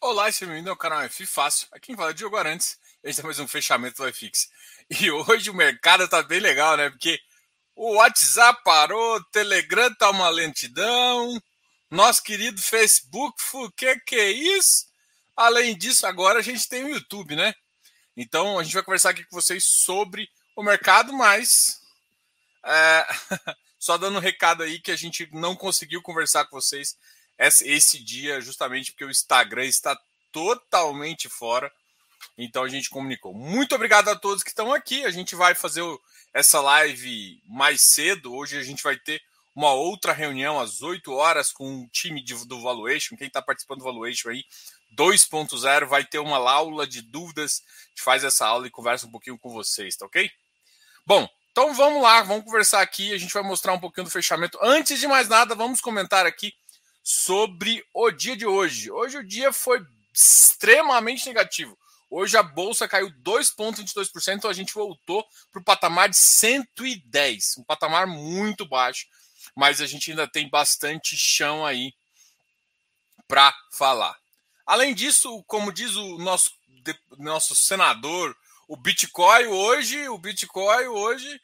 Olá, esse é bem-vindo ao canal F Fácil. Aqui quem fala é Diogo Arantes. Esse tem mais um fechamento do iFix. E hoje o mercado tá bem legal, né? Porque o WhatsApp parou, o Telegram tá uma lentidão, nosso querido Facebook, o que que é isso? Além disso, agora a gente tem o YouTube, né? Então a gente vai conversar aqui com vocês sobre o mercado, mas é... só dando um recado aí que a gente não conseguiu conversar com vocês esse dia, justamente porque o Instagram está totalmente fora. Então a gente comunicou. Muito obrigado a todos que estão aqui. A gente vai fazer essa live mais cedo. Hoje a gente vai ter uma outra reunião às 8 horas com o time do Valuation. Quem está participando do Valuation aí, 2.0, vai ter uma aula de dúvidas. A gente faz essa aula e conversa um pouquinho com vocês, tá ok? Bom, então vamos lá, vamos conversar aqui. A gente vai mostrar um pouquinho do fechamento. Antes de mais nada, vamos comentar aqui sobre o dia de hoje. Hoje o dia foi extremamente negativo. Hoje a bolsa caiu 2,22%, então a gente voltou para o patamar de 110, um patamar muito baixo, mas a gente ainda tem bastante chão aí para falar. Além disso, como diz o nosso, nosso senador, o Bitcoin hoje, o Bitcoin hoje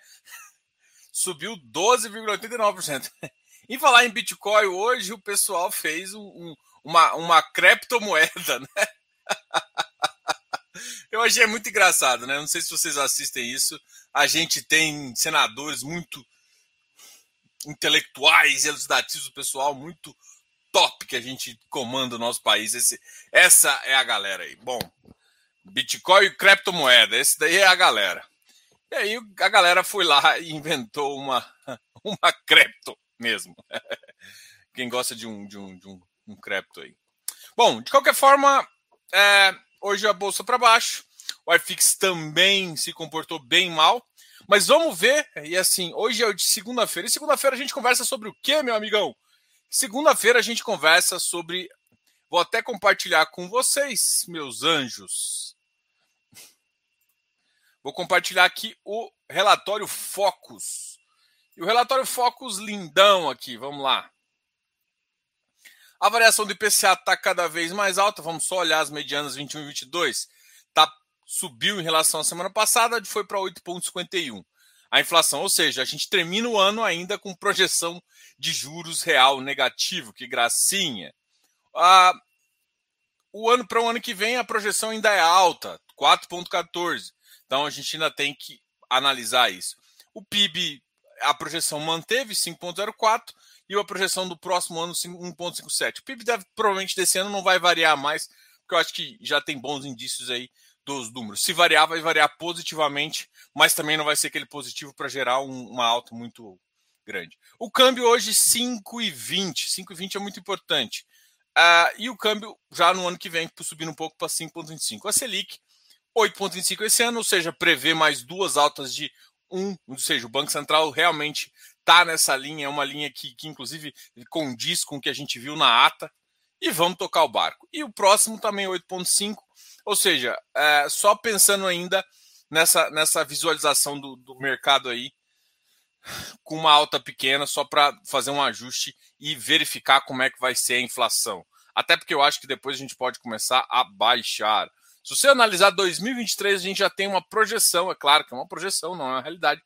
subiu 12,89%. Em falar em Bitcoin, hoje o pessoal fez um, um, uma, uma criptomoeda, né? Eu achei muito engraçado, né? Não sei se vocês assistem isso. A gente tem senadores muito intelectuais, elucidativos, o pessoal muito top que a gente comanda o nosso país. Esse, essa é a galera aí. Bom, Bitcoin e criptomoeda, esse daí é a galera. E aí a galera foi lá e inventou uma, uma cripto mesmo. Quem gosta de um, de um, de um, um crepto aí. Bom, de qualquer forma, é, hoje a bolsa para baixo. O iFix também se comportou bem mal. Mas vamos ver. E assim, hoje é de segunda-feira. E segunda-feira a gente conversa sobre o que, meu amigão? Segunda-feira a gente conversa sobre. Vou até compartilhar com vocês, meus anjos. Vou compartilhar aqui o relatório Focus e o relatório Focus lindão aqui, vamos lá. A variação do IPCA está cada vez mais alta, vamos só olhar as medianas 21 e 22. Tá, subiu em relação à semana passada, foi para 8,51. A inflação, ou seja, a gente termina o ano ainda com projeção de juros real negativo, que gracinha. Ah, o ano para o ano que vem a projeção ainda é alta, 4,14. Então a gente ainda tem que analisar isso. O PIB a projeção manteve 5,04 e a projeção do próximo ano 1,57. O PIB deve, provavelmente desse ano não vai variar mais, porque eu acho que já tem bons indícios aí dos números. Se variar, vai variar positivamente, mas também não vai ser aquele positivo para gerar um, uma alta muito grande. O câmbio hoje 5,20. 5,20 é muito importante. Uh, e o câmbio já no ano que vem subindo um pouco para 5,25. A Selic 8,25 esse ano, ou seja, prevê mais duas altas de um, ou seja, o Banco Central realmente está nessa linha, é uma linha que, que inclusive condiz com o que a gente viu na ata, e vamos tocar o barco. E o próximo também 8,5, ou seja, é, só pensando ainda nessa, nessa visualização do, do mercado aí, com uma alta pequena, só para fazer um ajuste e verificar como é que vai ser a inflação. Até porque eu acho que depois a gente pode começar a baixar. Se você analisar 2023, a gente já tem uma projeção, é claro que é uma projeção, não é uma realidade.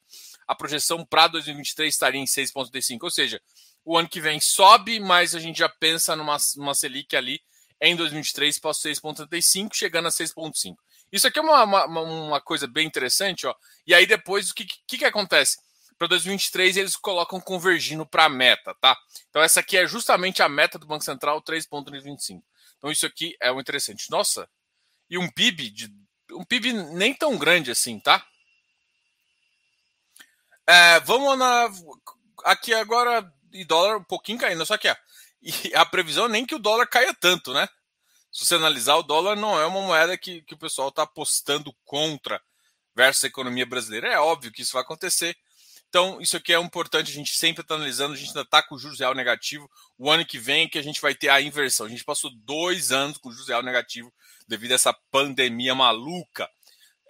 A projeção para 2023 estaria em 6,35, ou seja, o ano que vem sobe, mas a gente já pensa numa, numa Selic ali em 2023 para 6,35, chegando a 6,5. Isso aqui é uma, uma, uma, coisa bem interessante, ó. E aí depois o que, que, que acontece? Para 2023 eles colocam convergindo para a meta, tá? Então essa aqui é justamente a meta do Banco Central, 3,25. Então isso aqui é o interessante. Nossa, e um PIB de um PIB nem tão grande assim, tá? É, vamos na aqui agora e dólar um pouquinho caindo, só que a previsão é nem que o dólar caia tanto, né? Se você analisar, o dólar não é uma moeda que, que o pessoal está apostando contra versus a economia brasileira. É óbvio que isso vai acontecer. Então, isso aqui é importante, a gente sempre está analisando, a gente ainda está com o juros real negativo. O ano que vem é que a gente vai ter a inversão. A gente passou dois anos com o juros real negativo devido a essa pandemia maluca.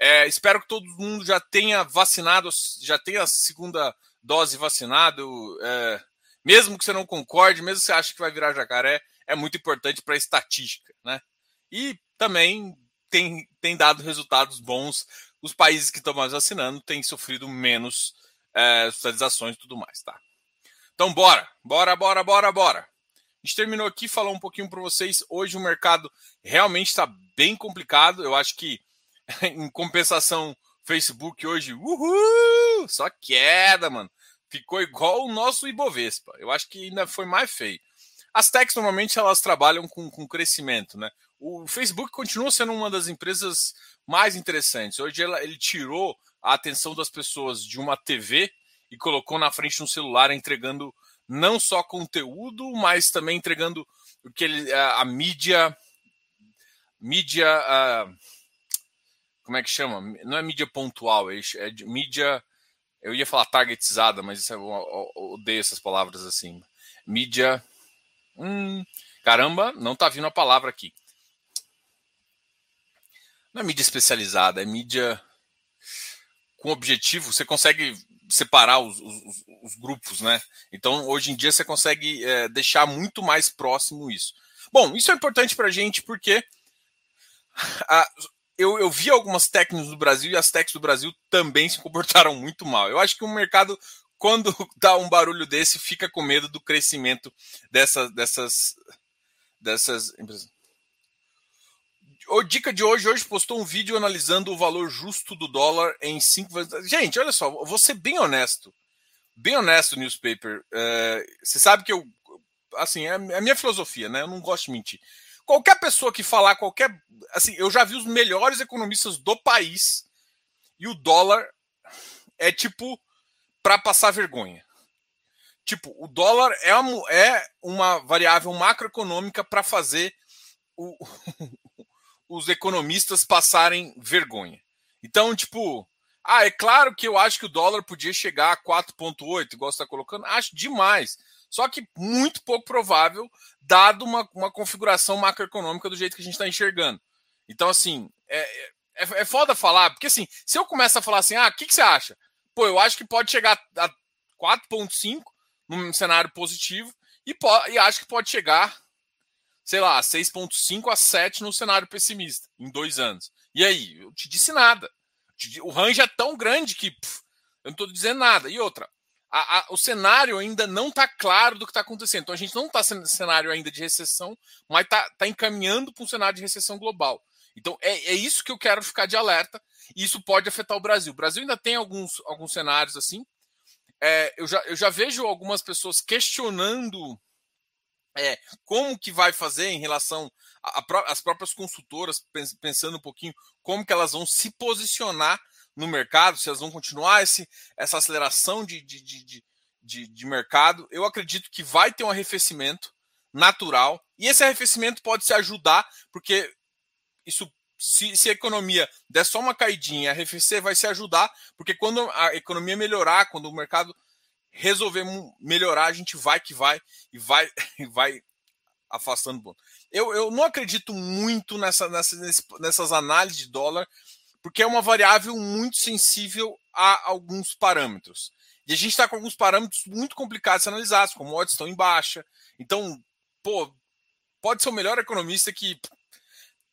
É, espero que todo mundo já tenha vacinado, já tenha a segunda dose vacinado. É, mesmo que você não concorde, mesmo que você ache que vai virar jacaré, é muito importante para a estatística, né? E também tem, tem dado resultados bons. Os países que estão mais vacinando têm sofrido menos é, hospitalizações e tudo mais, tá? Então, bora, bora, bora, bora, bora. Gente terminou aqui, falou um pouquinho para vocês. Hoje o mercado realmente está bem complicado. Eu acho que, em compensação, Facebook hoje, uhul, só queda, mano. Ficou igual o nosso Ibovespa. Eu acho que ainda foi mais feio. As techs normalmente elas trabalham com, com crescimento, né? O Facebook continua sendo uma das empresas mais interessantes. Hoje ela, ele tirou a atenção das pessoas de uma TV e colocou na frente um celular, entregando não só conteúdo, mas também entregando o que ele, a, a mídia, mídia, a, como é que chama? Não é mídia pontual, é, é mídia, eu ia falar targetizada, mas eu, eu, eu odeio essas palavras assim. Mídia, hum, caramba, não tá vindo a palavra aqui. Não é mídia especializada, é mídia com objetivo. Você consegue separar os, os, os grupos, né? Então, hoje em dia, você consegue é, deixar muito mais próximo isso. Bom, isso é importante para a gente porque a, eu, eu, vi algumas técnicas do Brasil e as técnicas do Brasil também se comportaram muito mal. Eu acho que o mercado, quando dá um barulho desse, fica com medo do crescimento dessa, dessas, dessas empresas. O dica de hoje, hoje postou um vídeo analisando o valor justo do dólar em cinco. Gente, olha só, vou ser bem honesto. Bem honesto, newspaper. É, você sabe que eu. Assim, é, é a minha filosofia, né? Eu não gosto de mentir. Qualquer pessoa que falar qualquer. Assim, eu já vi os melhores economistas do país e o dólar é tipo para passar vergonha. Tipo, o dólar é uma, é uma variável macroeconômica para fazer o, os economistas passarem vergonha. Então, tipo, ah, é claro que eu acho que o dólar podia chegar a 4,8, igual você está colocando. Acho demais. Só que muito pouco provável, dado uma, uma configuração macroeconômica do jeito que a gente está enxergando. Então, assim, é, é, é foda falar, porque assim, se eu começo a falar assim, ah, o que, que você acha? Pô, eu acho que pode chegar a 4,5 num cenário positivo e, e acho que pode chegar sei lá, 6,5 a 7 no cenário pessimista em dois anos. E aí? Eu te disse nada. O range é tão grande que pff, eu não estou dizendo nada. E outra, a, a, o cenário ainda não está claro do que está acontecendo. Então a gente não está sendo cenário ainda de recessão, mas está tá encaminhando para um cenário de recessão global. Então é, é isso que eu quero ficar de alerta. E isso pode afetar o Brasil. O Brasil ainda tem alguns, alguns cenários assim. É, eu, já, eu já vejo algumas pessoas questionando é, como que vai fazer em relação às próprias consultoras, pensando um pouquinho como que elas vão se posicionar no mercado, se elas vão continuar esse, essa aceleração de, de, de, de, de mercado. Eu acredito que vai ter um arrefecimento natural, e esse arrefecimento pode se ajudar, porque isso se, se, a economia der só uma caidinha, arrefecer vai se ajudar, porque quando a economia melhorar, quando o mercado resolver melhorar, a gente vai que vai e vai e vai afastando Eu, eu não acredito muito nessa, nessa, nessas análises de dólar, porque é uma variável muito sensível a alguns parâmetros. E a gente está com alguns parâmetros muito complicados de ser analisados, como odds estão em baixa. Então, pô, pode ser o melhor economista que,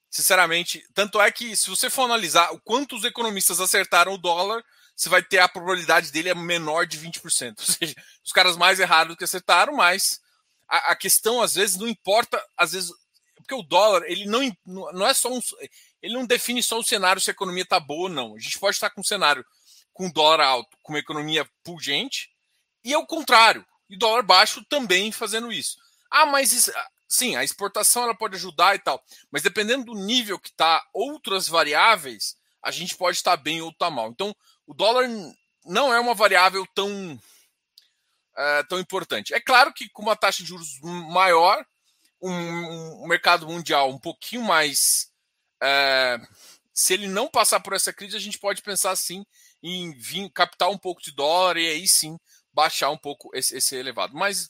sinceramente, tanto é que se você for analisar o quanto os economistas acertaram o dólar, você vai ter a probabilidade dele é menor de 20%. Ou seja, os caras mais errados que acertaram, mas a, a, questão às vezes não importa, às vezes, porque o dólar, ele não, não é só um. Ele não define só o cenário se a economia está boa ou não. A gente pode estar com um cenário com dólar alto, com uma economia pungente, e ao contrário, e dólar baixo também fazendo isso. Ah, mas isso, sim, a exportação ela pode ajudar e tal, mas dependendo do nível que está outras variáveis, a gente pode estar bem ou estar mal. Então, o dólar não é uma variável tão, é, tão importante. É claro que com uma taxa de juros maior, um, um mercado mundial um pouquinho mais. É, se ele não passar por essa crise, a gente pode pensar sim em vir captar um pouco de dólar e aí sim baixar um pouco esse, esse elevado. Mas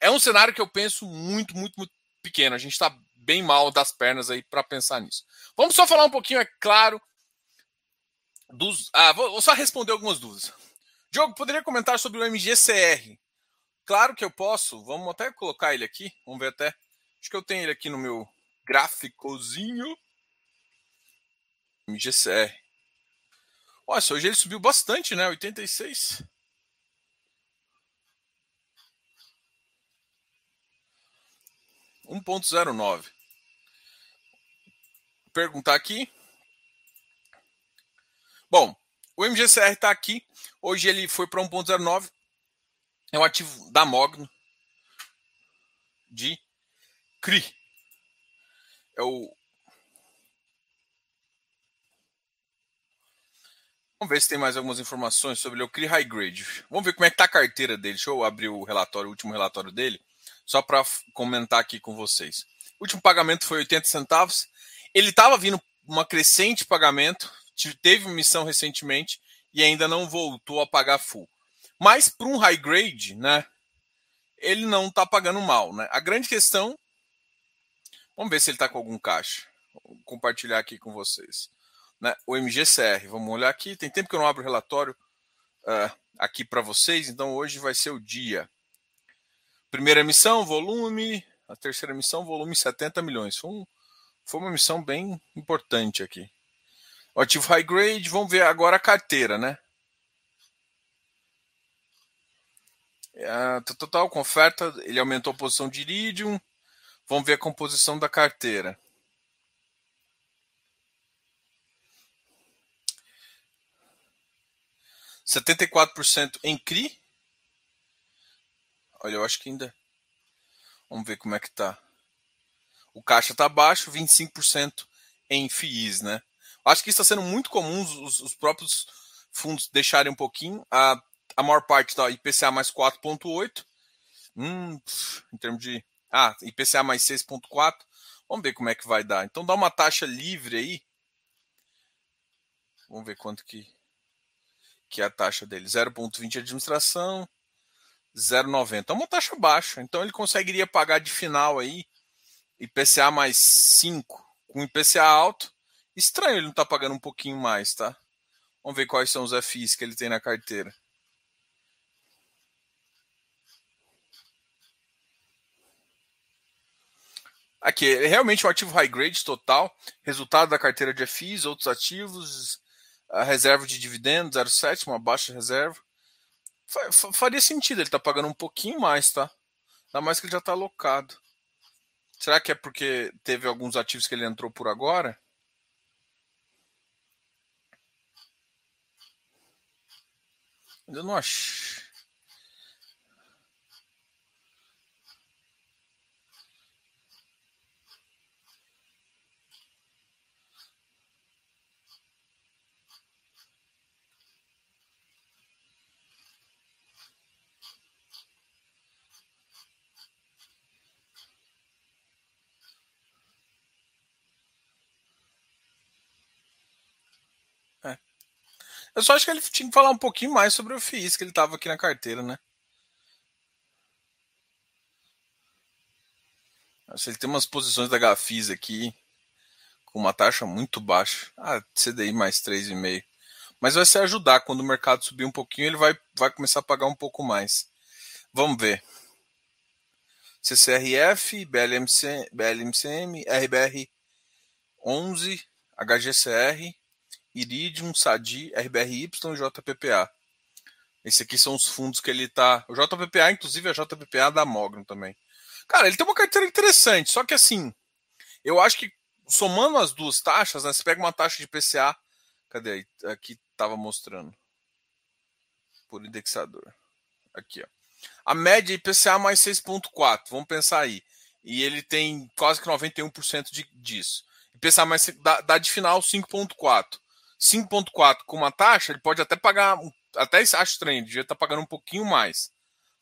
é um cenário que eu penso muito, muito, muito pequeno. A gente está bem mal das pernas aí para pensar nisso. Vamos só falar um pouquinho, é claro, dos. Ah, vou, vou só responder algumas dúvidas. Diogo, poderia comentar sobre o MGCR? Claro que eu posso. Vamos até colocar ele aqui. Vamos ver até. Acho que eu tenho ele aqui no meu gráficozinho. MGCR. Olha, hoje ele subiu bastante, né? 86. Um ponto zero nove. Perguntar aqui. Bom, o MGCR está aqui. Hoje ele foi para 1.09. É um ativo da Mogno de CRI. É o Vamos ver se tem mais algumas informações sobre o CRI High Grade. Vamos ver como é que está a carteira dele. Deixa eu abrir o relatório, o último relatório dele, só para comentar aqui com vocês. O último pagamento foi 80 centavos. Ele estava vindo uma crescente pagamento, teve missão recentemente e ainda não voltou a pagar full. Mas para um high grade, né, ele não está pagando mal. Né? A grande questão, vamos ver se ele está com algum caixa. Vou compartilhar aqui com vocês né, o MGCR. Vamos olhar aqui. Tem tempo que eu não abro o relatório uh, aqui para vocês, então hoje vai ser o dia. Primeira emissão, volume. A terceira emissão, volume 70 milhões. Foi, um, foi uma emissão bem importante aqui. Ativo high grade, vamos ver agora a carteira, né? Uh, total com oferta, ele aumentou a posição de iridium. Vamos ver a composição da carteira. 74% em CRI. Olha, eu acho que ainda. Vamos ver como é que tá. O caixa está baixo, 25% em FIIs, né? Acho que isso está sendo muito comum os, os, próprios fundos deixarem um pouquinho. A, a maior parte está IPCA mais 4,8. Hum, em termos de. Ah, IPCA mais 6,4. Vamos ver como é que vai dar. Então dá uma taxa livre aí. Vamos ver quanto que que é a taxa dele, 0,20 de administração, 0,90. É uma taxa baixa, então ele conseguiria pagar de final aí IPCA mais 5 com IPCA alto. Estranho ele não estar tá pagando um pouquinho mais, tá? Vamos ver quais são os FIs que ele tem na carteira. Aqui, é realmente um ativo high grade total, resultado da carteira de FIs, outros ativos, a reserva de dividendos 0,7, uma baixa reserva. Faria sentido, ele está pagando um pouquinho mais, tá? Ainda mais que ele já está alocado. Será que é porque teve alguns ativos que ele entrou por agora? Ainda não acho. Eu só acho que ele tinha que falar um pouquinho mais sobre o FIIs que ele estava aqui na carteira, né? Ele tem umas posições da GAFIS aqui com uma taxa muito baixa. Ah, CDI mais 3,5. Mas vai se ajudar. Quando o mercado subir um pouquinho, ele vai, vai começar a pagar um pouco mais. Vamos ver. CCRF, BLMC, BLMCM, RBR 11, HGCR, Iridium, Sadi, RBRY e JPPA. Esse aqui são os fundos que ele tá. O JPPA, inclusive, é JPPA da Mogno também. Cara, ele tem uma carteira interessante, só que assim, eu acho que somando as duas taxas, né, você pega uma taxa de PCA. Cadê aí? Aqui estava mostrando. Por indexador. Aqui, ó. A média IPCA mais 6,4. Vamos pensar aí. E ele tem quase que 91% de, disso. IPCA mais dá, dá de final 5,4. 5,4 com uma taxa, ele pode até pagar, até acho estranho, devia estar tá pagando um pouquinho mais.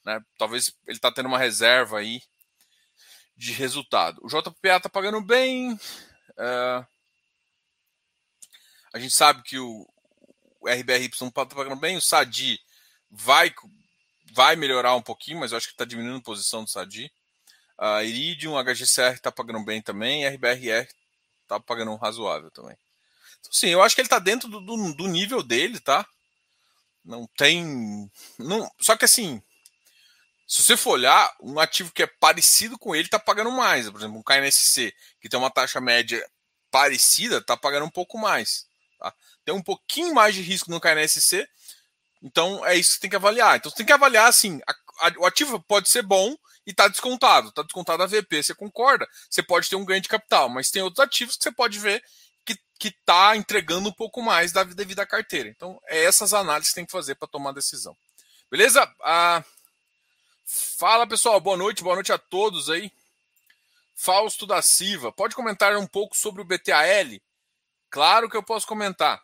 Né? Talvez ele está tendo uma reserva aí de resultado. O JPA está pagando bem. Uh, a gente sabe que o, o RBRY está pagando bem. O SADI vai, vai melhorar um pouquinho, mas eu acho que está diminuindo a posição do SADI. Uh, Iridium, HGCR está pagando bem também. RBRR está pagando razoável também. Então, sim, eu acho que ele está dentro do, do, do, nível dele, tá? Não tem. Não, só que assim. Se você for olhar, um ativo que é parecido com ele está pagando mais. Por exemplo, um KNSC, que tem uma taxa média parecida, está pagando um pouco mais. Tá? Tem um pouquinho mais de risco no KNSC, então é isso que você tem que avaliar. Então você tem que avaliar assim: a, a, o ativo pode ser bom e está descontado. Está descontado a VP, você concorda? Você pode ter um ganho de capital, mas tem outros ativos que você pode ver que está entregando um pouco mais da à carteira. Então, é essas análises que tem que fazer para tomar decisão. Beleza? Ah, fala pessoal, boa noite, boa noite a todos aí. Fausto da Silva, pode comentar um pouco sobre o BTAL? Claro que eu posso comentar.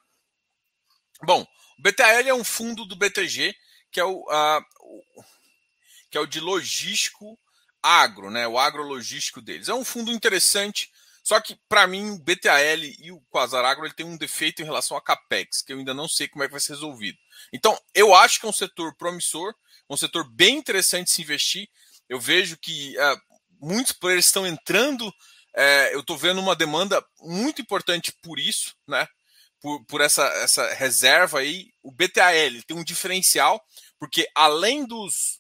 Bom, o BTAL é um fundo do BTG, que é o, uh, que é o de logístico agro, né? O agrologístico deles. É um fundo interessante só que, para mim, o BTAL e o Quasar Agro ele tem um defeito em relação a CAPEX, que eu ainda não sei como é que vai ser resolvido. Então, eu acho que é um setor promissor, um setor bem interessante de se investir. Eu vejo que uh, muitos players estão entrando, uh, eu estou vendo uma demanda muito importante por isso, né? Por, por essa, essa reserva aí. O BTAL tem um diferencial, porque além dos,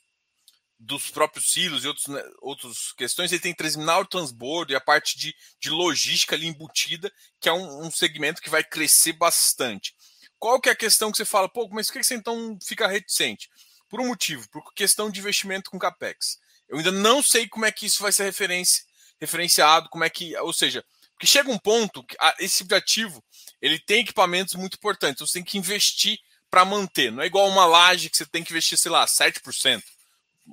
dos próprios silos e outros, né, outras questões, ele tem terminal transbordo e a parte de, de logística ali embutida, que é um, um, segmento que vai crescer bastante. Qual que é a questão que você fala, pô, mas por que você então fica reticente? Por um motivo, por questão de investimento com CAPEX. Eu ainda não sei como é que isso vai ser referência, referenciado, como é que, ou seja, porque chega um ponto que esse tipo de ativo, ele tem equipamentos muito importantes, então você tem que investir para manter, não é igual uma laje que você tem que investir, sei lá, 7%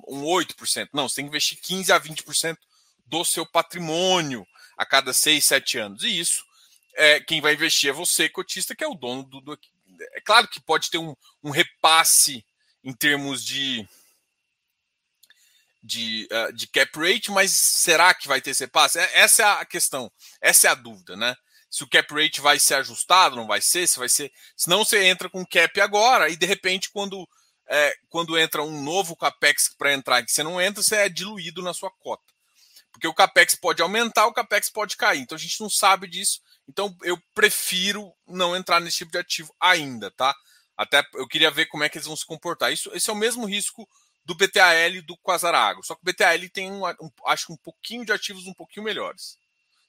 um 8%. Não, você tem que investir 15 a 20% do seu patrimônio a cada 6, 7 anos. E isso, é, quem vai investir é você, cotista, que é o dono do. do é claro que pode ter um, um repasse em termos de, de, uh, de cap rate, mas será que vai ter esse repasse? É, essa é a questão, essa é a dúvida, né? Se o cap rate vai ser ajustado, não vai ser, se vai ser. Senão você entra com cap agora e de repente, quando é, quando entra um novo capex para entrar que você não entra, você é diluído na sua cota. Porque o capex pode aumentar, o capex pode cair. Então a gente não sabe disso. Então eu prefiro não entrar nesse tipo de ativo ainda, tá? Até eu queria ver como é que eles vão se comportar. Isso, esse é o mesmo risco do BTAL e do Quasarago. Só que o BTAL tem, um, um, acho um pouquinho de ativos um pouquinho melhores.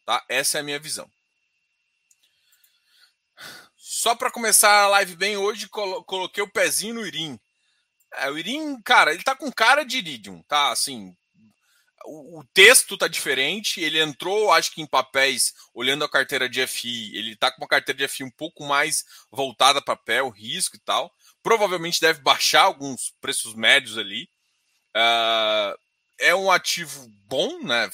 Tá? Essa é a minha visão. Só para começar a live bem hoje, coloquei o pezinho no Irim. É, o Irim, cara, ele tá com cara de Iridium, tá? Assim, o, o, texto tá diferente. Ele entrou, acho que em papéis, olhando a carteira de FI, ele tá com uma carteira de FI um pouco mais voltada a papel, risco e tal. Provavelmente deve baixar alguns preços médios ali. Uh, é um ativo bom, né?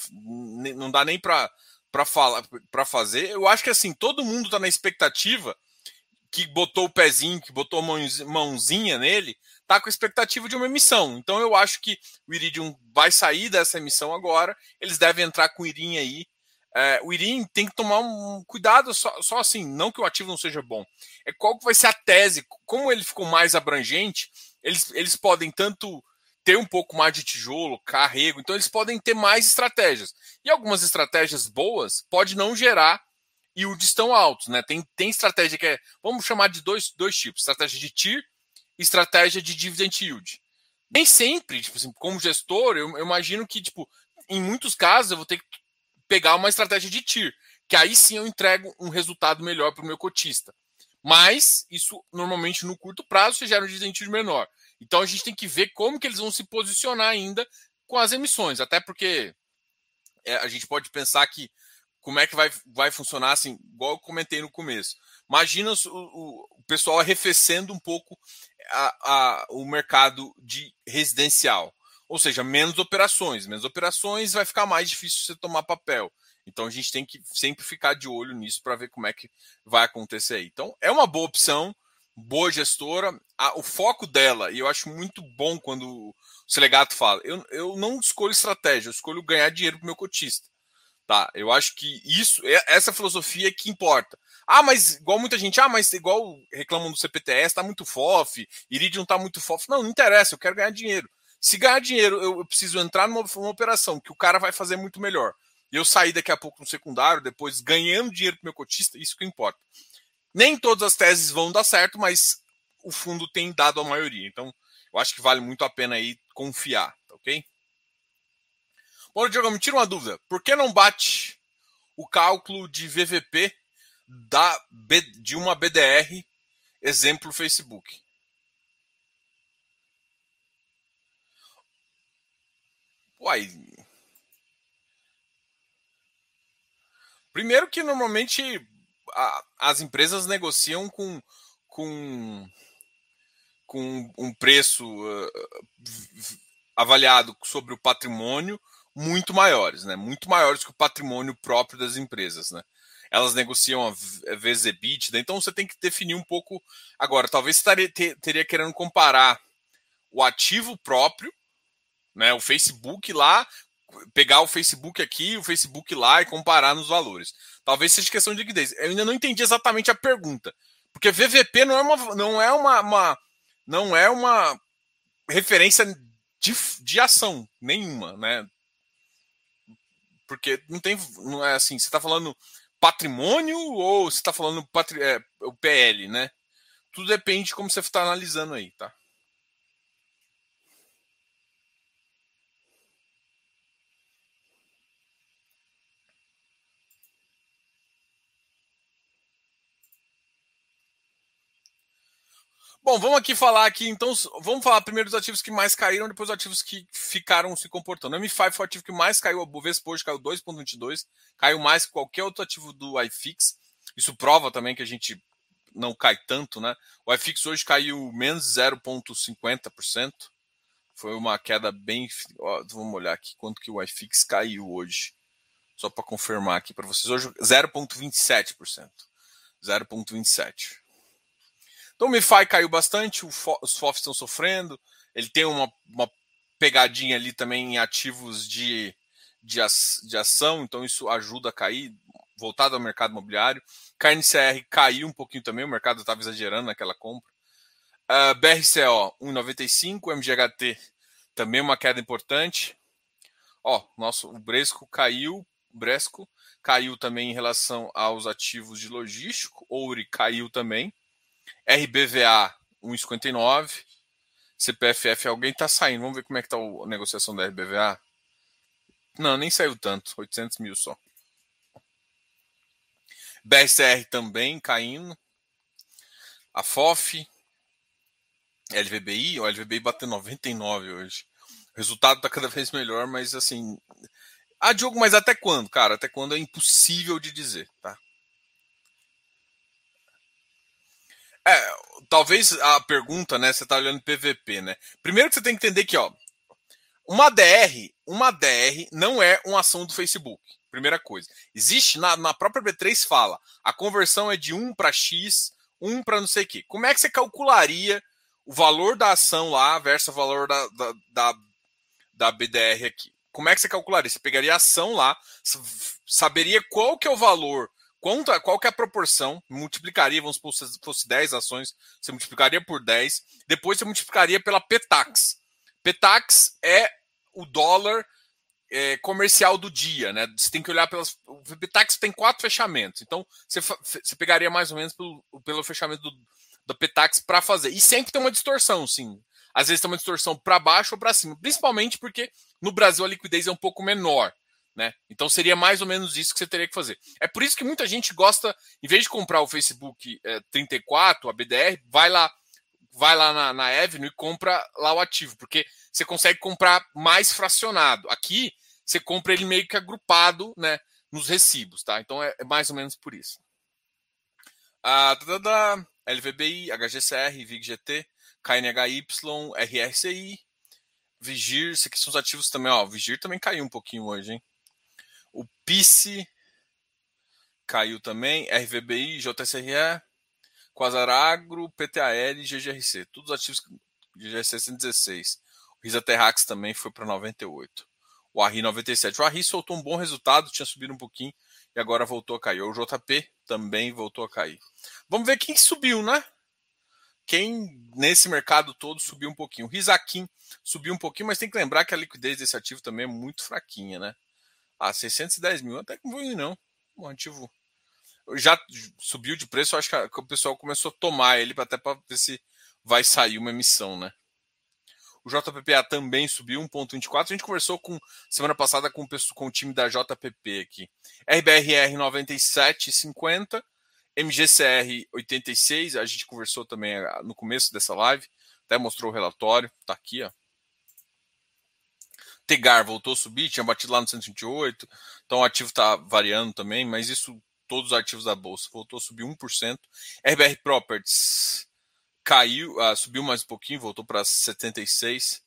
Não dá nem para para falar para fazer. Eu acho que assim, todo mundo tá na expectativa que botou o pezinho, que botou a mãozinha nele, está com expectativa de uma emissão. Então eu acho que o Iridium vai sair dessa emissão agora. Eles devem entrar com o Irim aí. É, o Irim tem que tomar um cuidado, só, só, assim, não que o ativo não seja bom. É qual que vai ser a tese. Como ele ficou mais abrangente, eles, eles podem tanto ter um pouco mais de tijolo, carrego, então eles podem ter mais estratégias. E algumas estratégias boas pode não gerar yields tão altos, né? Tem, tem estratégia que é, vamos chamar de dois, dois tipos, estratégia de TIR estratégia de dividend yield. Nem sempre, tipo assim, como gestor, eu, eu imagino que, tipo, em muitos casos eu vou ter que pegar uma estratégia de TIR, que aí sim eu entrego um resultado melhor para o meu cotista. Mas isso normalmente no curto prazo você gera um dividend yield menor. Então a gente tem que ver como que eles vão se posicionar ainda com as emissões, até porque é, a gente pode pensar que como é que vai, vai funcionar assim, igual eu comentei no começo. Imagina o, o, o pessoal arrefecendo um pouco a, a, o mercado de residencial. Ou seja, menos operações. Menos operações vai ficar mais difícil você tomar papel. Então a gente tem que sempre ficar de olho nisso para ver como é que vai acontecer aí. Então é uma boa opção, boa gestora. o foco dela, e eu acho muito bom quando o Selegato fala, eu, eu não escolho estratégia, eu escolho ganhar dinheiro para o meu cotista. Tá? Eu acho que isso, essa filosofia é que importa. Ah, mas igual muita gente, ah, mas igual reclamam do CPTS, tá muito FOF, Iridium tá muito FOF. Não, não interessa, eu quero ganhar dinheiro. Se ganhar dinheiro, eu, preciso entrar numa, numa operação que o cara vai fazer muito melhor. E eu sair daqui a pouco no secundário, depois ganhando dinheiro pro meu cotista, isso que importa. Nem todas as teses vão dar certo, mas o fundo tem dado a maioria. Então, eu acho que vale muito a pena aí confiar, tá ok? Bom, Diogo, me tira uma dúvida. Por que não bate o cálculo de VVP da, de uma BDR, exemplo Facebook? Uai. Primeiro que normalmente a, as empresas negociam com, com, com um preço uh, avaliado sobre o patrimônio muito maiores, né? Muito maiores que o patrimônio próprio das empresas, né? Elas negociam a vezes EBITDA, então você tem que definir um pouco. Agora, talvez você taria, teria querendo comparar o ativo próprio, né? O Facebook lá, pegar o Facebook aqui, o Facebook lá e comparar nos valores. Talvez seja questão de liquidez. Eu ainda não entendi exatamente a pergunta, porque VVP não é uma, não é uma, uma não é uma referência de, de ação nenhuma, né? Porque não tem. Não é assim, você está falando patrimônio ou você está falando patri, é, o PL, né? Tudo depende de como você está analisando aí, tá? Bom, vamos aqui falar aqui, então, vamos falar primeiro dos ativos que mais caíram, depois os ativos que ficaram se comportando. O M5 foi o ativo que mais caiu, a Bovespa hoje caiu 2,22, caiu mais que qualquer outro ativo do iFix. Isso prova também que a gente não cai tanto, né? O iFix hoje caiu menos 0,50%. Foi uma queda bem. Ó, vamos olhar aqui quanto que o iFix caiu hoje. Só para confirmar aqui para vocês. Hoje 0,27%. 0,27%. Então o MiFi caiu bastante, os FOFs estão sofrendo, ele tem uma, uma pegadinha ali também em ativos de, de, de ação, então isso ajuda a cair, voltado ao mercado imobiliário. KNCR caiu um pouquinho também, o mercado estava exagerando naquela compra. Uh, BRCO 1,95, MGHT também uma queda importante. Ó, nosso, o Bresco caiu, Bresco caiu também em relação aos ativos de logístico, Ouri caiu também. RBVA 1,59. CPFF, alguém está saindo. Vamos ver como é que está a negociação da RBVA. Não, nem saiu tanto. 800 mil só. BSR também caindo. A FOF. LVBI. O LVBI bateu 99 hoje. O resultado está cada vez melhor, mas assim. Ah, Diogo, mas até quando? Cara, até quando é impossível de dizer, tá? É, talvez a pergunta, né? Você está olhando PVP, né? Primeiro que você tem que entender que, ó, uma DR, uma DR não é uma ação do Facebook. Primeira coisa. Existe na, na própria B3 fala, a conversão é de 1 para X, 1 para não sei o quê. Como é que você calcularia o valor da ação lá versus o valor da, da, da, da BDR aqui? Como é que você calcularia? Você pegaria a ação lá, saberia qual que é o valor Quanto, qual que é a proporção? Multiplicaria, vamos supor, se fosse 10 ações, você multiplicaria por 10. Depois você multiplicaria pela PETAX. PETAX é o dólar é, comercial do dia, né? Você tem que olhar pelas. O PETAX tem quatro fechamentos. Então, você, você pegaria mais ou menos pelo, pelo fechamento do, do PETAX para fazer. E sempre tem uma distorção, sim. Às vezes tem uma distorção para baixo ou para cima. Principalmente porque no Brasil a liquidez é um pouco menor. Né? Então seria mais ou menos isso que você teria que fazer. É por isso que muita gente gosta, em vez de comprar o Facebook é, 34, a BDR, vai lá, vai lá na, na Avenue e compra lá o ativo, porque você consegue comprar mais fracionado. Aqui você compra ele meio que agrupado, né, nos recibos, tá? Então é, é mais ou menos por isso. Ah, da, da, LVBI, HGCR, VIGGT, KNHY, RRCI, Vigir, esses aqui são os ativos também, ó. Vigir também caiu um pouquinho hoje, hein? O PICE caiu também, RVBI, JSRE, Quasaragro, PTAL e GGRC. Todos ativos GGRC 116. O Risa Terrax também foi para 98. O ARRI 97. O ARRI soltou um bom resultado, tinha subido um pouquinho e agora voltou a cair. O JP também voltou a cair. Vamos ver quem subiu, né? Quem nesse mercado todo subiu um pouquinho. O Risaquim subiu um pouquinho, mas tem que lembrar que a liquidez desse ativo também é muito fraquinha, né? Ah, 610 mil até que não vou não. Um ativo já subiu de preço, acho que o pessoal começou a tomar ele até para ver se vai sair uma emissão, né? O JPPA também subiu 1,24. A gente conversou com semana passada com, com o time da JPP aqui. RBRR 97,50. MGCR 86. A gente conversou também ah, no começo dessa live. Até mostrou o relatório. Tá aqui, ó. Tegar voltou a subir, tinha batido lá no 128. Então o ativo está variando também, mas isso todos os ativos da bolsa voltou a subir 1%. RBR Properties caiu, uh, subiu mais um pouquinho, voltou para 76.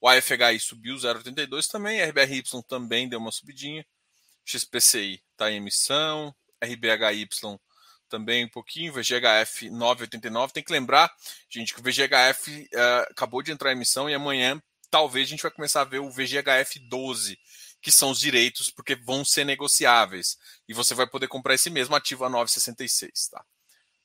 O AFHI subiu 0,82 também, RBRY também deu uma subidinha. XPCI está em emissão, RBHY também um pouquinho, VGHF 9,89. Tem que lembrar, gente, que o VGHF uh, ah, acabou de entrar em emissão e amanhã talvez a gente vai começar a ver o VGHF 12, que são os direitos, porque vão ser negociáveis. E você vai poder comprar esse mesmo ativo a 9,66, tá?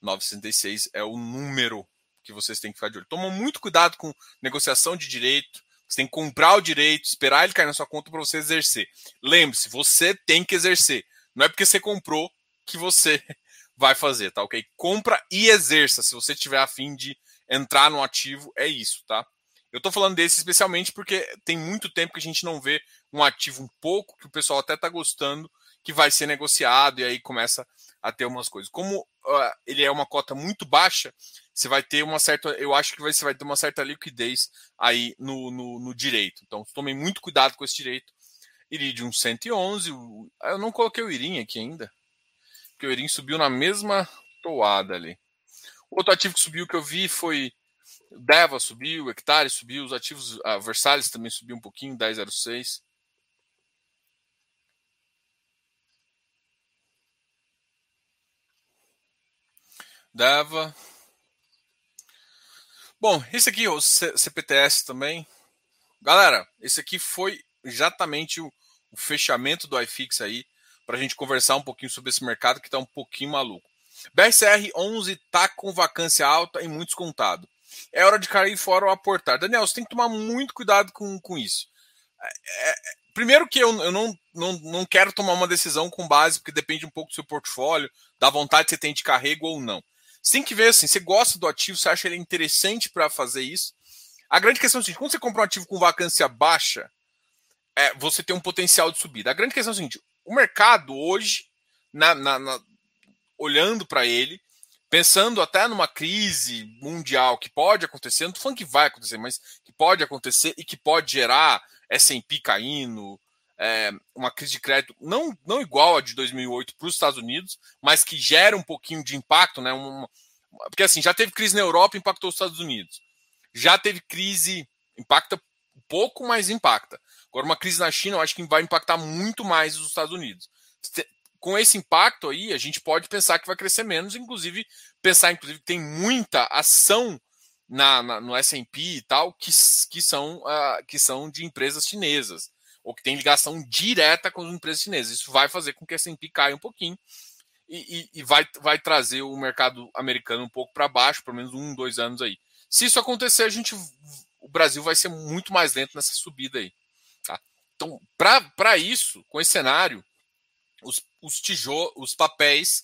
9,66 é o número que vocês têm que ficar de olho. Toma muito cuidado com negociação de direito. Você tem que comprar o direito, esperar ele cair na sua conta para você exercer. Lembre-se, você tem que exercer. Não é porque você comprou que você vai fazer, tá ok? Compra e exerça. Se você tiver afim de entrar no ativo, é isso, tá? Eu estou falando desse especialmente porque tem muito tempo que a gente não vê um ativo um pouco, que o pessoal até está gostando, que vai ser negociado e aí começa a ter umas coisas. Como uh, ele é uma cota muito baixa, você vai ter uma certa. Eu acho que você vai ter uma certa liquidez aí no, no, no direito. Então, tomem muito cuidado com esse direito. Iridium 111. Eu não coloquei o Irim aqui ainda. Porque o Irim subiu na mesma toada ali. Outro ativo que subiu que eu vi foi. Deva subiu, Hectare subiu, os ativos. A Versalhes também subiu um pouquinho, 10,06. Dava. Bom, esse aqui, o CPTS também. Galera, esse aqui foi exatamente o, o fechamento do iFix aí, para a gente conversar um pouquinho sobre esse mercado que está um pouquinho maluco. BRCR 11 tá com vacância alta e muito descontado. É hora de cair fora ou aportar. Daniel, você tem que tomar muito cuidado com, com isso. É, é, primeiro que eu, eu não, não, não quero tomar uma decisão com base, porque depende um pouco do seu portfólio, da vontade que você tem de carrego ou não. Você tem que ver assim, você gosta do ativo, você acha ele interessante para fazer isso. A grande questão é o seguinte: quando você compra um ativo com vacância baixa, é, você tem um potencial de subida. A grande questão é o seguinte: o mercado hoje, na, na, na, olhando para ele, pensando até numa crise mundial que pode acontecer, não estou falando que vai acontecer, mas que pode acontecer e que pode gerar S&P caindo, é, uma crise de crédito não, não igual a de 2008 para os Estados Unidos, mas que gera um pouquinho de impacto, né? Porque assim, já teve crise na Europa, impactou os Estados Unidos. Já teve crise, impacta pouco, mas impacta. Agora, uma crise na China, eu acho que vai impactar muito mais os Estados Unidos. Com esse impacto aí, a gente pode pensar que vai crescer menos, inclusive pensar, inclusive, que tem muita ação na, na no S&P e tal que, que, são, uh, que são de empresas chinesas ou que tem ligação direta com as empresas chinesas. Isso vai fazer com que a S&P caia um pouquinho e, e, e, vai, vai trazer o mercado americano um pouco para baixo, pelo menos um, dois anos aí. Se isso acontecer, a gente, o Brasil vai ser muito mais lento nessa subida aí. Tá? Então, para isso, com esse cenário, os, os tijolos, os papéis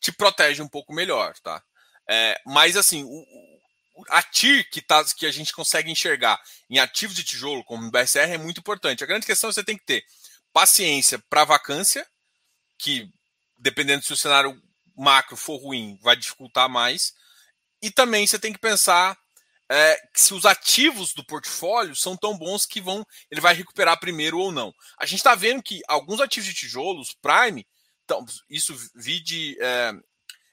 te protegem um pouco melhor, tá? É, mas assim, o, a TIR que, tá, que a gente consegue enxergar em ativos de tijolo, como o BSR, é muito importante. A grande questão é que você tem que ter paciência para vacância, que dependendo se o cenário macro for ruim, vai dificultar mais. E também você tem que pensar é, se os ativos do portfólio são tão bons que vão ele vai recuperar primeiro ou não. A gente está vendo que alguns ativos de tijolos, Prime, então, isso vi de é,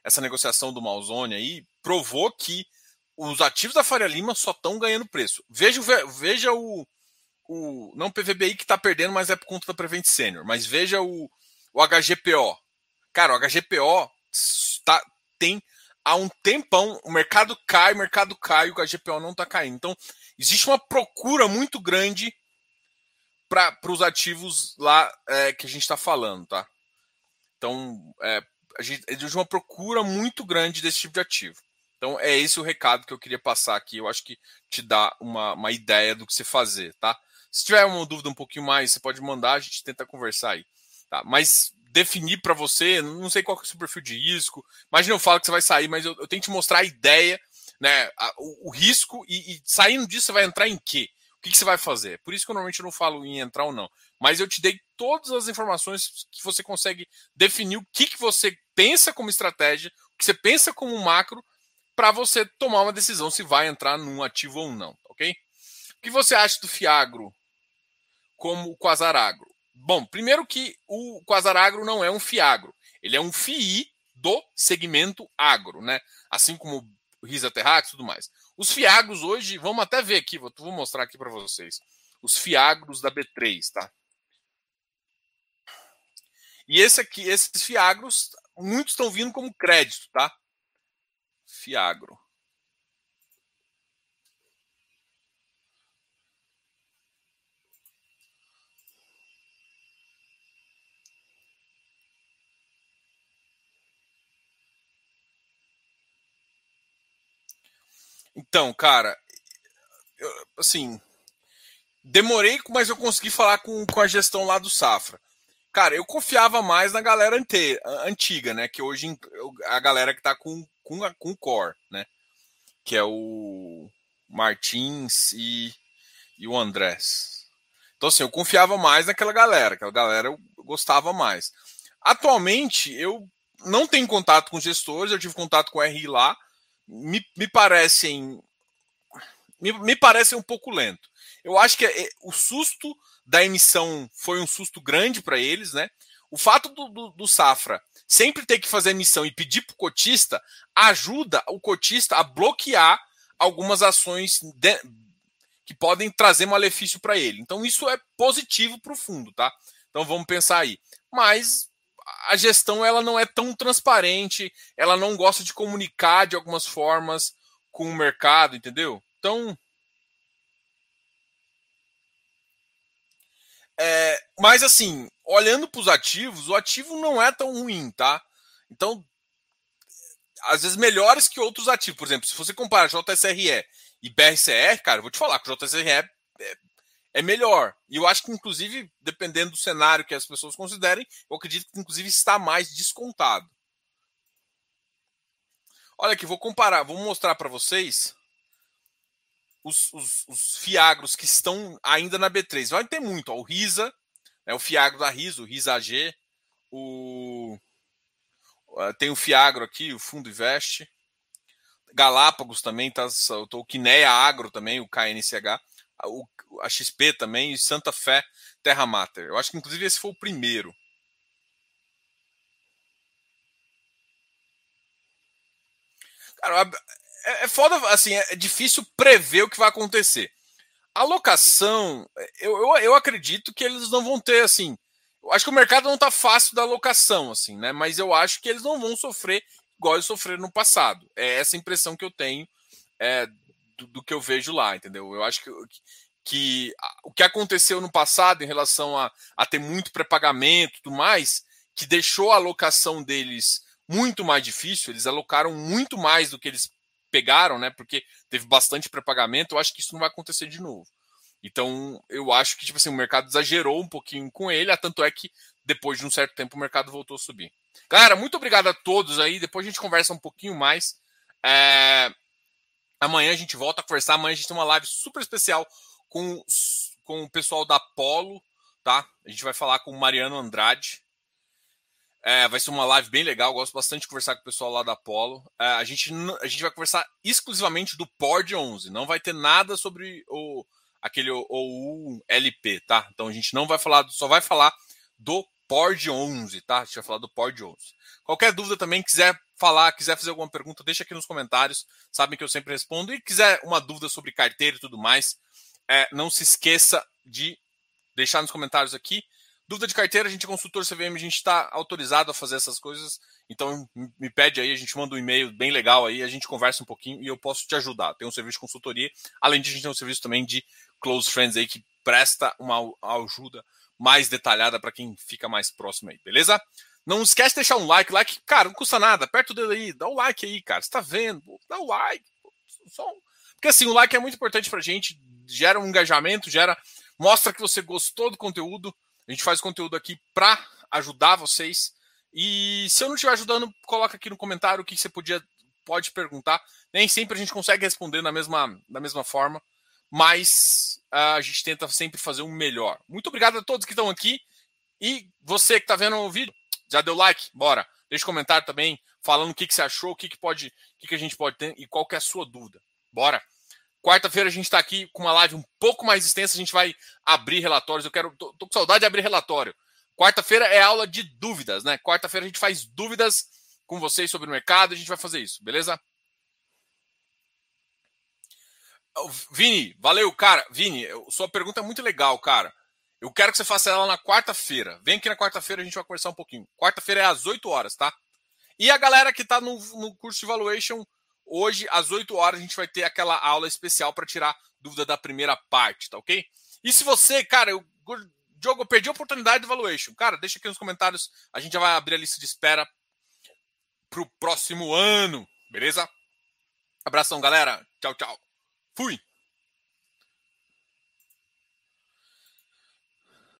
essa negociação do Malzone aí, provou que os ativos da Faria Lima só estão ganhando preço. Veja, veja o, o. Não o PVBI que está perdendo, mas é por conta da Prevent Senior. Mas veja o, o HGPO. Cara, o HGPO tá, tem há um tempão. O mercado cai, o mercado cai, o HGPO não está caindo. Então, existe uma procura muito grande para os ativos lá é, que a gente está falando, tá? Então, é, a gente existe uma procura muito grande desse tipo de ativo. Então é esse o recado que eu queria passar aqui. Eu acho que te dá uma, uma ideia do que você fazer, tá? Se tiver uma dúvida um pouquinho mais, você pode mandar, a gente tenta conversar aí. Tá? Mas definir para você, não sei qual é o seu perfil de risco. Imagina eu falo que você vai sair, mas eu, eu tenho que te mostrar a ideia, né? A, o, o, risco e, e, saindo disso você vai entrar em quê? o que, que, você vai fazer? Por isso que eu normalmente não falo em entrar ou não. Mas eu te dei todas as informações que você consegue definir o que, que você pensa como estratégia, o que você pensa como macro, para você tomar uma decisão se vai entrar num ativo ou não, ok? O que você acha do Fiagro como o Quasaragro? Bom, primeiro que o Quasaragro não é um Fiagro, ele é um FII do segmento agro, né? Assim como o Risa Terrax e tudo mais. Os fiagros hoje, vamos até ver aqui, vou, vou mostrar aqui para vocês. Os fiagros da B3, tá? E esse aqui, esses fiagros, muitos estão vindo como crédito, tá? Fiagro. Então, cara, eu, assim, demorei, mas eu consegui falar com, com a gestão lá do Safra. Cara, eu confiava mais na galera inteira, antiga, né? Que hoje a galera que tá com, com, com o Core, né? Que é o Martins e, e o Andrés. Então, assim, eu confiava mais naquela galera, aquela galera eu gostava mais. Atualmente, eu não tenho contato com gestores, eu tive contato com o RI lá, me, me parecem me, me parecem um pouco lento. Eu acho que é, o susto da emissão foi um susto grande para eles, né? O fato do, do, do, Safra sempre ter que fazer emissão e pedir para o cotista ajuda o cotista a bloquear algumas ações de, que podem trazer malefício para ele. Então isso é positivo para o fundo, tá? Então vamos pensar aí. Mas a gestão ela não é tão transparente, ela não gosta de comunicar de algumas formas com o mercado, entendeu? Então. É, mas assim, olhando para os ativos, o ativo não é tão ruim, tá? Então, às vezes melhores que outros ativos. Por exemplo, se você comparar JSRE e BRCR, cara, eu vou te falar que o JSRE é é melhor. E eu acho que, inclusive, dependendo do cenário que as pessoas considerem, eu acredito que, inclusive, está mais descontado. Olha aqui, vou comparar, vou mostrar para vocês os, os, os, fiagros que estão ainda na B3. Vai ter muito, ó, o Risa, né, o fiagro da Risa, o Risa AG, o, tem o fiagro aqui, o Fundo Invest, Galápagos também, tá, o Quineia Agro também, o KNCH a XP também e Santa Fé Terra Mater. Eu acho que inclusive esse foi o primeiro. Cara, é, é foda, assim, é difícil prever o que vai acontecer. A locação, eu, eu, eu acredito que eles não vão ter, assim. Eu acho que o mercado não tá fácil da locação, assim, né? Mas eu acho que eles não vão sofrer igual eles sofreram no passado. É essa impressão que eu tenho é, do, do, que eu vejo lá, entendeu? Eu acho que, que o que aconteceu no passado em relação a, a ter muito pré-pagamento e tudo mais, que deixou a alocação deles muito mais difícil, eles alocaram muito mais do que eles pegaram, né? Porque teve bastante pré-pagamento, eu acho que isso não vai acontecer de novo. Então, eu acho que tipo assim, o mercado exagerou um pouquinho com ele, tanto é que depois de um certo tempo o mercado voltou a subir. Galera, muito obrigado a todos aí. Depois a gente conversa um pouquinho mais. É... Amanhã a gente volta a conversar. Amanhã a gente tem uma live super especial com, com o pessoal da Polo, tá? A gente vai falar com o Mariano Andrade. É, vai ser uma live bem legal. Gosto bastante de conversar com o pessoal lá da Polo. É, a, gente, a gente vai conversar exclusivamente do PORD 11. Não vai ter nada sobre o aquele OU LP, tá? Então a gente não vai falar, só vai falar do PORD 11, tá? A gente vai falar do PORD 11. Qualquer dúvida também, quiser falar, quiser fazer alguma pergunta, deixa aqui nos comentários. Sabem que eu sempre respondo. E quiser uma dúvida sobre carteira e tudo mais, é, não se esqueça de deixar nos comentários aqui. Dúvida de carteira, a gente é consultor CVM, a gente está autorizado a fazer essas coisas. Então me pede aí, a gente manda um e-mail bem legal aí, a gente conversa um pouquinho e eu posso te ajudar. Tem um serviço de consultoria, além de a gente ter um serviço também de close friends aí que presta uma ajuda mais detalhada para quem fica mais próximo aí, beleza? Não esquece de deixar um like, like, cara, não custa nada, aperta o dedo aí, dá o like aí, cara, você tá vendo, dá o like, só porque assim, o like é muito importante pra gente, gera um engajamento, gera mostra que você gostou do conteúdo. A gente faz conteúdo aqui para ajudar vocês. E se eu não estiver ajudando, coloca aqui no comentário o que você podia pode perguntar. Nem sempre a gente consegue responder na mesma, da mesma forma, mas uh, a gente tenta sempre fazer um melhor. Muito obrigado a todos que estão aqui. E você que está vendo o vídeo, já deu like? Bora. Deixa um comentário também falando o que, que você achou, o que, que pode, o que, que a gente pode ter e qual que é a sua dúvida. Bora. Quarta-feira a gente está aqui com uma live um pouco mais extensa. A gente vai abrir relatórios. Eu quero. Tô, tô com saudade de abrir relatório. Quarta-feira é aula de dúvidas, né? Quarta-feira a gente faz dúvidas com vocês sobre o mercado. A gente vai fazer isso, beleza? Vini, valeu, cara. Vini, sua pergunta é muito legal, cara. Eu quero que você faça ela na quarta-feira. Vem aqui na quarta-feira, a gente vai conversar um pouquinho. Quarta-feira é às 8 horas, tá? E a galera que está no, no curso de Valuation, hoje, às 8 horas, a gente vai ter aquela aula especial para tirar dúvida da primeira parte, tá ok? E se você, cara, eu, Diogo, eu perdi a oportunidade do Valuation. Cara, deixa aqui nos comentários. A gente já vai abrir a lista de espera para o próximo ano, beleza? Abração, galera. Tchau, tchau. Fui!